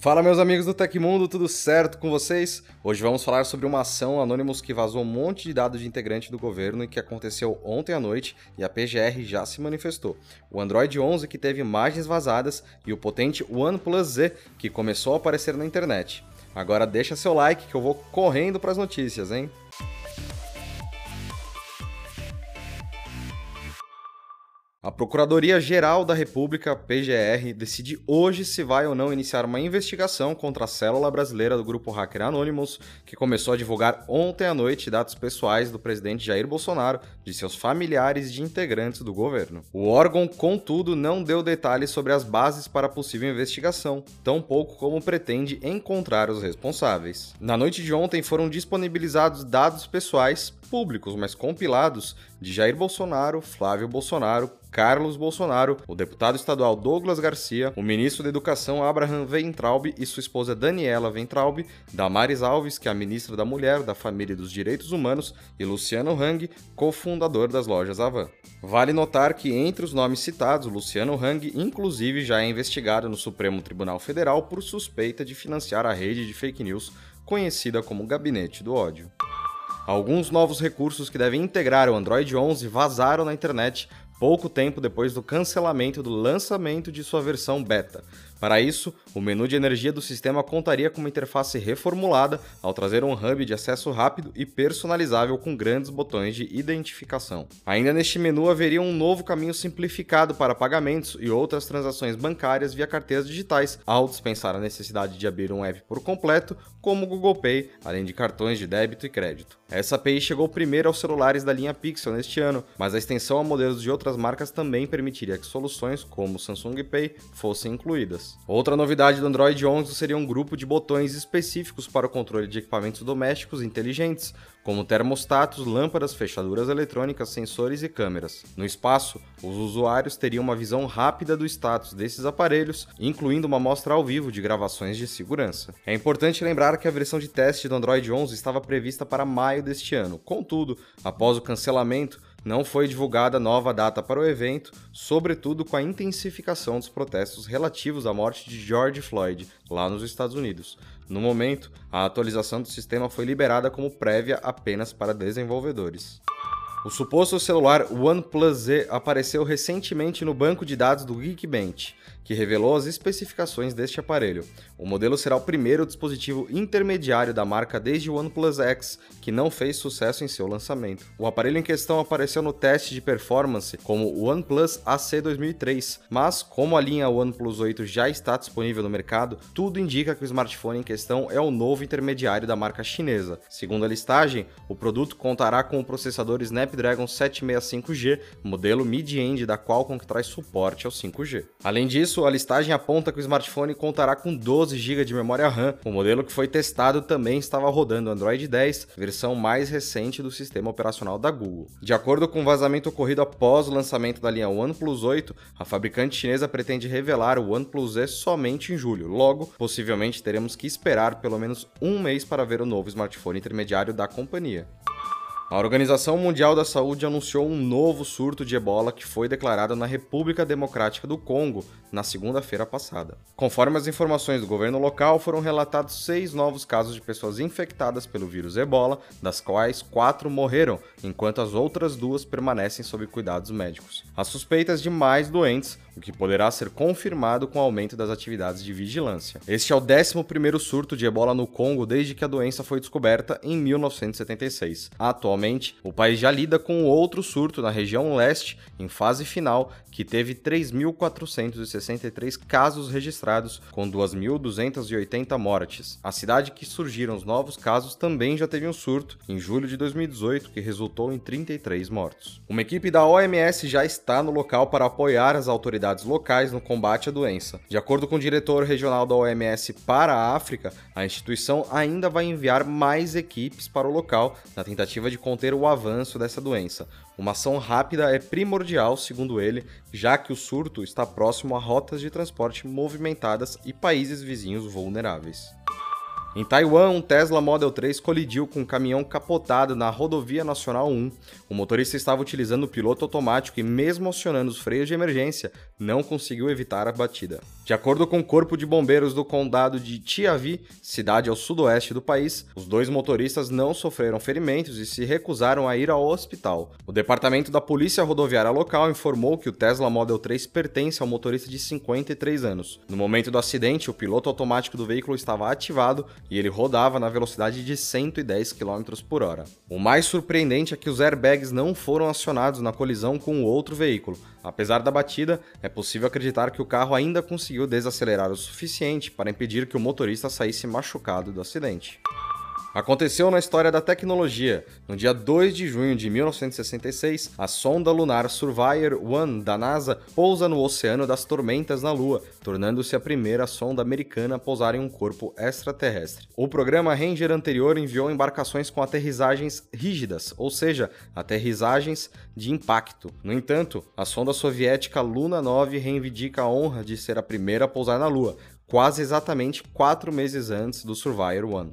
Fala meus amigos do Tecmundo, tudo certo com vocês? Hoje vamos falar sobre uma ação Anonymous que vazou um monte de dados de integrante do governo e que aconteceu ontem à noite e a PGR já se manifestou. O Android 11 que teve imagens vazadas e o potente OnePlus Z que começou a aparecer na internet. Agora deixa seu like que eu vou correndo para as notícias, hein? A Procuradoria-Geral da República, PGR, decide hoje se vai ou não iniciar uma investigação contra a célula brasileira do grupo hacker Anonymous, que começou a divulgar ontem à noite dados pessoais do presidente Jair Bolsonaro, de seus familiares e de integrantes do governo. O órgão, contudo, não deu detalhes sobre as bases para a possível investigação, tampouco como pretende encontrar os responsáveis. Na noite de ontem foram disponibilizados dados pessoais públicos, mas compilados, de Jair Bolsonaro, Flávio Bolsonaro, Carlos Bolsonaro, o deputado estadual Douglas Garcia, o ministro da Educação Abraham Weintraub e sua esposa Daniela Weintraub, Damares Alves, que é a ministra da Mulher, da Família e dos Direitos Humanos, e Luciano Hang, cofundador das lojas Avan. Vale notar que entre os nomes citados, Luciano Hang inclusive já é investigado no Supremo Tribunal Federal por suspeita de financiar a rede de fake news conhecida como Gabinete do Ódio. Alguns novos recursos que devem integrar o Android 11 vazaram na internet pouco tempo depois do cancelamento do lançamento de sua versão beta. Para isso, o menu de energia do sistema contaria com uma interface reformulada ao trazer um hub de acesso rápido e personalizável com grandes botões de identificação. Ainda neste menu haveria um novo caminho simplificado para pagamentos e outras transações bancárias via carteiras digitais, ao dispensar a necessidade de abrir um app por completo, como o Google Pay, além de cartões de débito e crédito. Essa API chegou primeiro aos celulares da linha Pixel neste ano, mas a extensão a modelos de outras marcas também permitiria que soluções como o Samsung Pay fossem incluídas. Outra novidade do Android 11 seria um grupo de botões específicos para o controle de equipamentos domésticos inteligentes, como termostatos, lâmpadas, fechaduras eletrônicas, sensores e câmeras. No espaço, os usuários teriam uma visão rápida do status desses aparelhos, incluindo uma mostra ao vivo de gravações de segurança. É importante lembrar que a versão de teste do Android 11 estava prevista para maio deste ano. Contudo, após o cancelamento, não foi divulgada nova data para o evento, sobretudo com a intensificação dos protestos relativos à morte de George Floyd, lá nos Estados Unidos. No momento, a atualização do sistema foi liberada como prévia apenas para desenvolvedores. O suposto celular OnePlus Z apareceu recentemente no banco de dados do Geekbench, que revelou as especificações deste aparelho. O modelo será o primeiro dispositivo intermediário da marca desde o OnePlus X, que não fez sucesso em seu lançamento. O aparelho em questão apareceu no teste de performance como o OnePlus AC 2003, mas como a linha OnePlus 8 já está disponível no mercado, tudo indica que o smartphone em questão é o novo intermediário da marca chinesa. Segundo a listagem, o produto contará com o processador Snapdragon Snapdragon 765G, modelo mid-end da Qualcomm que traz suporte ao 5G. Além disso, a listagem aponta que o smartphone contará com 12 GB de memória RAM. O modelo que foi testado também estava rodando Android 10, versão mais recente do sistema operacional da Google. De acordo com o vazamento ocorrido após o lançamento da linha OnePlus 8, a fabricante chinesa pretende revelar o OnePlus Z somente em julho. Logo, possivelmente teremos que esperar pelo menos um mês para ver o novo smartphone intermediário da companhia. A Organização Mundial da Saúde anunciou um novo surto de ebola que foi declarado na República Democrática do Congo na segunda-feira passada. Conforme as informações do governo local, foram relatados seis novos casos de pessoas infectadas pelo vírus ebola, das quais quatro morreram, enquanto as outras duas permanecem sob cuidados médicos. As suspeitas de mais doentes o que poderá ser confirmado com o aumento das atividades de vigilância. Este é o 11º surto de ebola no Congo desde que a doença foi descoberta em 1976. Atualmente, o país já lida com outro surto na região leste, em fase final, que teve 3.463 casos registrados, com 2.280 mortes. A cidade que surgiram os novos casos também já teve um surto, em julho de 2018, que resultou em 33 mortos. Uma equipe da OMS já está no local para apoiar as autoridades locais no combate à doença. De acordo com o diretor regional da OMS para a África, a instituição ainda vai enviar mais equipes para o local na tentativa de conter o avanço dessa doença. Uma ação rápida é primordial, segundo ele, já que o surto está próximo a rotas de transporte movimentadas e países vizinhos vulneráveis. Em Taiwan, um Tesla Model 3 colidiu com um caminhão capotado na Rodovia Nacional 1. O motorista estava utilizando o piloto automático e, mesmo acionando os freios de emergência, não conseguiu evitar a batida. De acordo com o Corpo de Bombeiros do Condado de Tiavi, cidade ao sudoeste do país, os dois motoristas não sofreram ferimentos e se recusaram a ir ao hospital. O departamento da Polícia Rodoviária local informou que o Tesla Model 3 pertence ao motorista de 53 anos. No momento do acidente, o piloto automático do veículo estava ativado e ele rodava na velocidade de 110 km por hora. O mais surpreendente é que os airbags não foram acionados na colisão com o outro veículo. Apesar da batida, é possível acreditar que o carro ainda conseguiu desacelerar o suficiente para impedir que o motorista saísse machucado do acidente. Aconteceu na história da tecnologia. No dia 2 de junho de 1966, a sonda lunar Surveyor 1 da NASA pousa no Oceano das Tormentas na Lua, tornando-se a primeira sonda americana a pousar em um corpo extraterrestre. O programa Ranger anterior enviou embarcações com aterrissagens rígidas, ou seja, aterrissagens de impacto. No entanto, a sonda soviética Luna 9 reivindica a honra de ser a primeira a pousar na Lua, quase exatamente quatro meses antes do Surveyor 1.